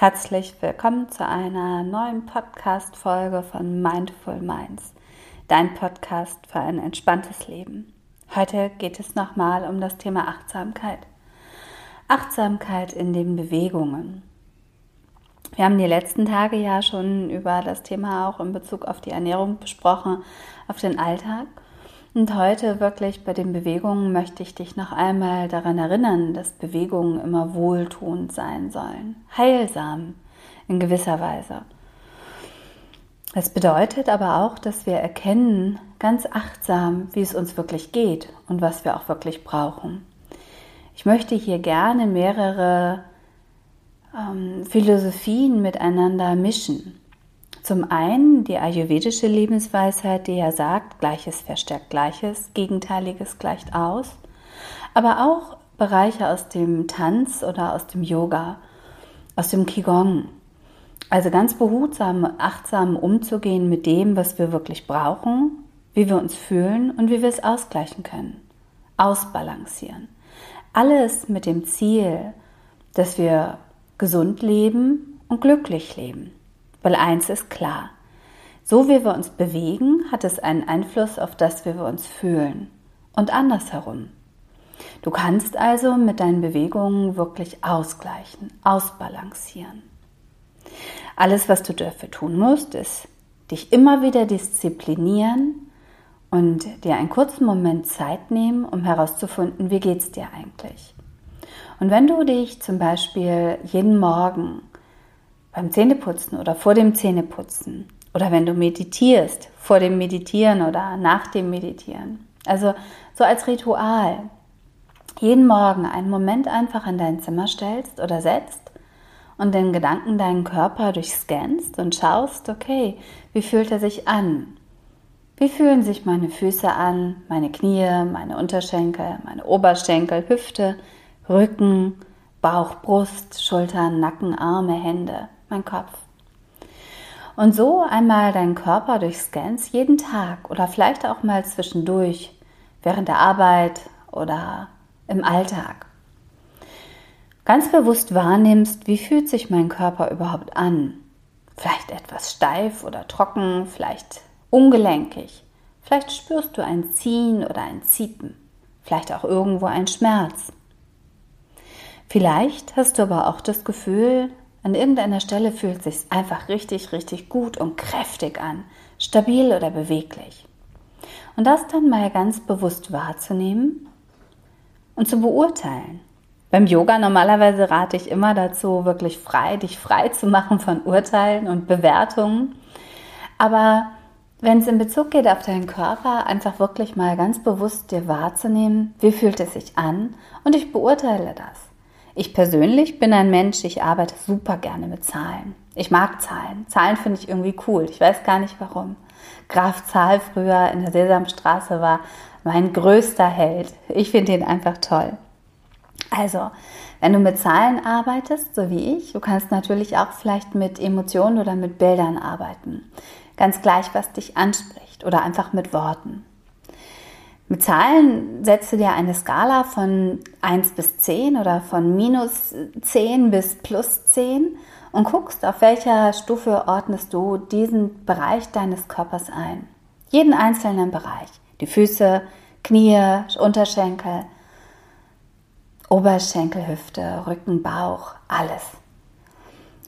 Herzlich willkommen zu einer neuen Podcast-Folge von Mindful Minds, dein Podcast für ein entspanntes Leben. Heute geht es nochmal um das Thema Achtsamkeit. Achtsamkeit in den Bewegungen. Wir haben die letzten Tage ja schon über das Thema auch in Bezug auf die Ernährung besprochen, auf den Alltag. Und heute wirklich bei den Bewegungen möchte ich dich noch einmal daran erinnern, dass Bewegungen immer wohltuend sein sollen, heilsam in gewisser Weise. Es bedeutet aber auch, dass wir erkennen, ganz achtsam, wie es uns wirklich geht und was wir auch wirklich brauchen. Ich möchte hier gerne mehrere ähm, Philosophien miteinander mischen. Zum einen die ayurvedische Lebensweisheit, die ja sagt, Gleiches verstärkt Gleiches, Gegenteiliges gleicht aus, aber auch Bereiche aus dem Tanz oder aus dem Yoga, aus dem Qigong. Also ganz behutsam, achtsam umzugehen mit dem, was wir wirklich brauchen, wie wir uns fühlen und wie wir es ausgleichen können, ausbalancieren. Alles mit dem Ziel, dass wir gesund leben und glücklich leben. Weil eins ist klar, so wie wir uns bewegen, hat es einen Einfluss auf das, wie wir uns fühlen. Und andersherum. Du kannst also mit deinen Bewegungen wirklich ausgleichen, ausbalancieren. Alles, was du dafür tun musst, ist dich immer wieder disziplinieren und dir einen kurzen Moment Zeit nehmen, um herauszufinden, wie geht es dir eigentlich. Und wenn du dich zum Beispiel jeden Morgen beim Zähneputzen oder vor dem Zähneputzen oder wenn du meditierst, vor dem Meditieren oder nach dem Meditieren. Also so als Ritual. Jeden Morgen einen Moment einfach in dein Zimmer stellst oder setzt und den Gedanken deinen Körper durchscannst und schaust, okay, wie fühlt er sich an? Wie fühlen sich meine Füße an, meine Knie, meine Unterschenkel, meine Oberschenkel, Hüfte, Rücken, Bauch, Brust, Schultern, Nacken, Arme, Hände? Mein Kopf. Und so einmal deinen Körper durch Scans jeden Tag oder vielleicht auch mal zwischendurch, während der Arbeit oder im Alltag. Ganz bewusst wahrnimmst, wie fühlt sich mein Körper überhaupt an. Vielleicht etwas steif oder trocken, vielleicht ungelenkig. Vielleicht spürst du ein Ziehen oder ein Ziepen, vielleicht auch irgendwo ein Schmerz. Vielleicht hast du aber auch das Gefühl, an irgendeiner Stelle fühlt es sich einfach richtig, richtig gut und kräftig an, stabil oder beweglich. Und das dann mal ganz bewusst wahrzunehmen und zu beurteilen. Beim Yoga normalerweise rate ich immer dazu, wirklich frei, dich frei zu machen von Urteilen und Bewertungen. Aber wenn es in Bezug geht auf deinen Körper, einfach wirklich mal ganz bewusst dir wahrzunehmen, wie fühlt es sich an und ich beurteile das. Ich persönlich bin ein Mensch, ich arbeite super gerne mit Zahlen. Ich mag Zahlen. Zahlen finde ich irgendwie cool. Ich weiß gar nicht warum. Graf Zahl früher in der Sesamstraße war mein größter Held. Ich finde ihn einfach toll. Also, wenn du mit Zahlen arbeitest, so wie ich, du kannst natürlich auch vielleicht mit Emotionen oder mit Bildern arbeiten. Ganz gleich, was dich anspricht oder einfach mit Worten. Mit Zahlen setzt du dir eine Skala von 1 bis 10 oder von minus 10 bis plus 10 und guckst, auf welcher Stufe ordnest du diesen Bereich deines Körpers ein. Jeden einzelnen Bereich. Die Füße, Knie, Unterschenkel, Oberschenkel, Hüfte, Rücken, Bauch, alles.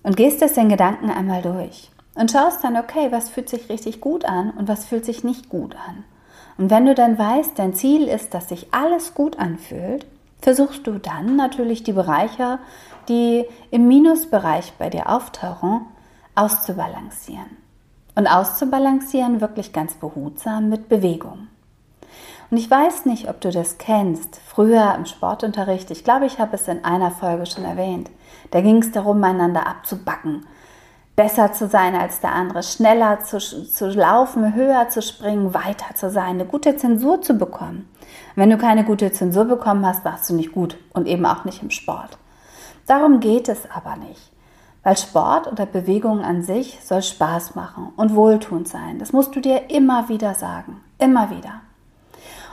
Und gehst es in Gedanken einmal durch. Und schaust dann, okay, was fühlt sich richtig gut an und was fühlt sich nicht gut an. Und wenn du dann weißt, dein Ziel ist, dass sich alles gut anfühlt, versuchst du dann natürlich die Bereiche, die im Minusbereich bei dir auftauchen, auszubalancieren. Und auszubalancieren wirklich ganz behutsam mit Bewegung. Und ich weiß nicht, ob du das kennst. Früher im Sportunterricht, ich glaube, ich habe es in einer Folge schon erwähnt, da ging es darum, einander abzubacken besser zu sein als der andere, schneller zu, zu laufen, höher zu springen, weiter zu sein, eine gute Zensur zu bekommen. wenn du keine gute Zensur bekommen hast, warst du nicht gut und eben auch nicht im Sport. Darum geht es aber nicht. Weil Sport oder Bewegung an sich soll Spaß machen und wohltuend sein. Das musst du dir immer wieder sagen. Immer wieder.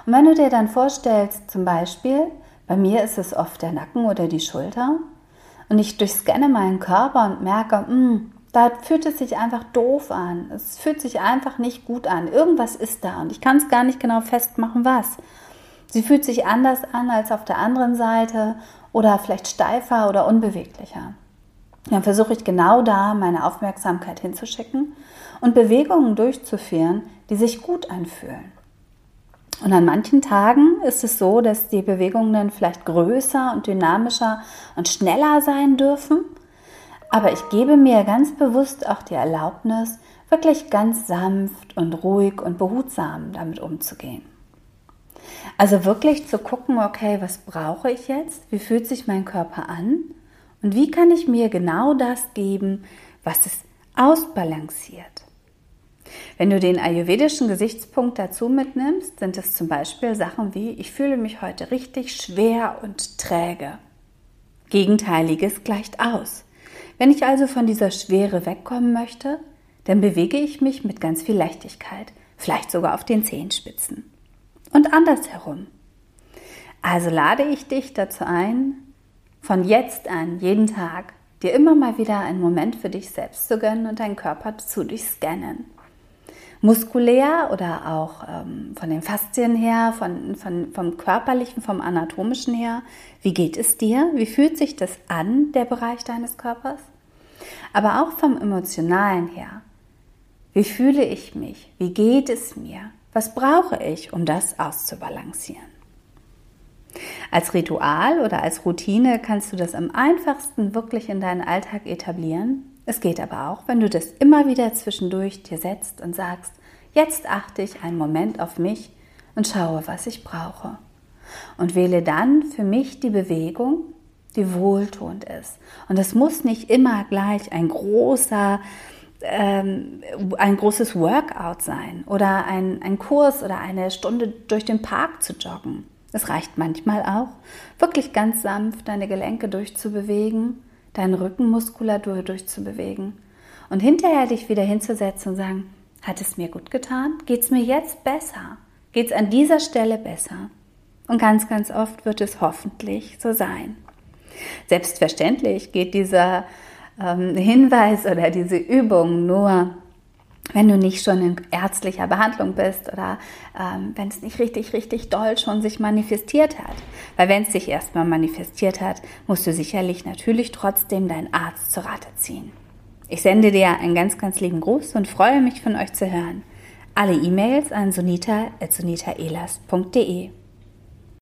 Und wenn du dir dann vorstellst, zum Beispiel, bei mir ist es oft der Nacken oder die Schulter, und ich durchscanne meinen Körper und merke, mh, hm, da fühlt es sich einfach doof an. Es fühlt sich einfach nicht gut an. Irgendwas ist da und ich kann es gar nicht genau festmachen, was. Sie fühlt sich anders an als auf der anderen Seite oder vielleicht steifer oder unbeweglicher. Dann versuche ich genau da meine Aufmerksamkeit hinzuschicken und Bewegungen durchzuführen, die sich gut anfühlen. Und an manchen Tagen ist es so, dass die Bewegungen dann vielleicht größer und dynamischer und schneller sein dürfen. Aber ich gebe mir ganz bewusst auch die Erlaubnis, wirklich ganz sanft und ruhig und behutsam damit umzugehen. Also wirklich zu gucken, okay, was brauche ich jetzt? Wie fühlt sich mein Körper an? Und wie kann ich mir genau das geben, was es ausbalanciert? Wenn du den ayurvedischen Gesichtspunkt dazu mitnimmst, sind es zum Beispiel Sachen wie, ich fühle mich heute richtig schwer und träge. Gegenteiliges gleicht aus. Wenn ich also von dieser Schwere wegkommen möchte, dann bewege ich mich mit ganz viel Leichtigkeit, vielleicht sogar auf den Zehenspitzen. Und andersherum. Also lade ich dich dazu ein, von jetzt an, jeden Tag, dir immer mal wieder einen Moment für dich selbst zu gönnen und deinen Körper zu durchscannen muskulär oder auch ähm, von den Faszien her, von, von, vom körperlichen, vom anatomischen her. Wie geht es dir? Wie fühlt sich das an, der Bereich deines Körpers? Aber auch vom emotionalen her. Wie fühle ich mich? Wie geht es mir? Was brauche ich, um das auszubalancieren? Als Ritual oder als Routine kannst du das am einfachsten wirklich in deinen Alltag etablieren es geht aber auch, wenn du das immer wieder zwischendurch dir setzt und sagst, jetzt achte ich einen Moment auf mich und schaue, was ich brauche. Und wähle dann für mich die Bewegung, die wohltuend ist. Und es muss nicht immer gleich ein großer, ähm, ein großes Workout sein oder ein, ein Kurs oder eine Stunde durch den Park zu joggen. Es reicht manchmal auch, wirklich ganz sanft deine Gelenke durchzubewegen deine Rückenmuskulatur durchzubewegen und hinterher dich wieder hinzusetzen und sagen, hat es mir gut getan? Geht es mir jetzt besser? Geht es an dieser Stelle besser? Und ganz, ganz oft wird es hoffentlich so sein. Selbstverständlich geht dieser ähm, Hinweis oder diese Übung nur wenn du nicht schon in ärztlicher Behandlung bist oder ähm, wenn es nicht richtig, richtig doll schon sich manifestiert hat. Weil wenn es sich erstmal manifestiert hat, musst du sicherlich natürlich trotzdem deinen Arzt zu Rate ziehen. Ich sende dir einen ganz, ganz lieben Gruß und freue mich von euch zu hören. Alle E-Mails an sonita.sonitaelas.de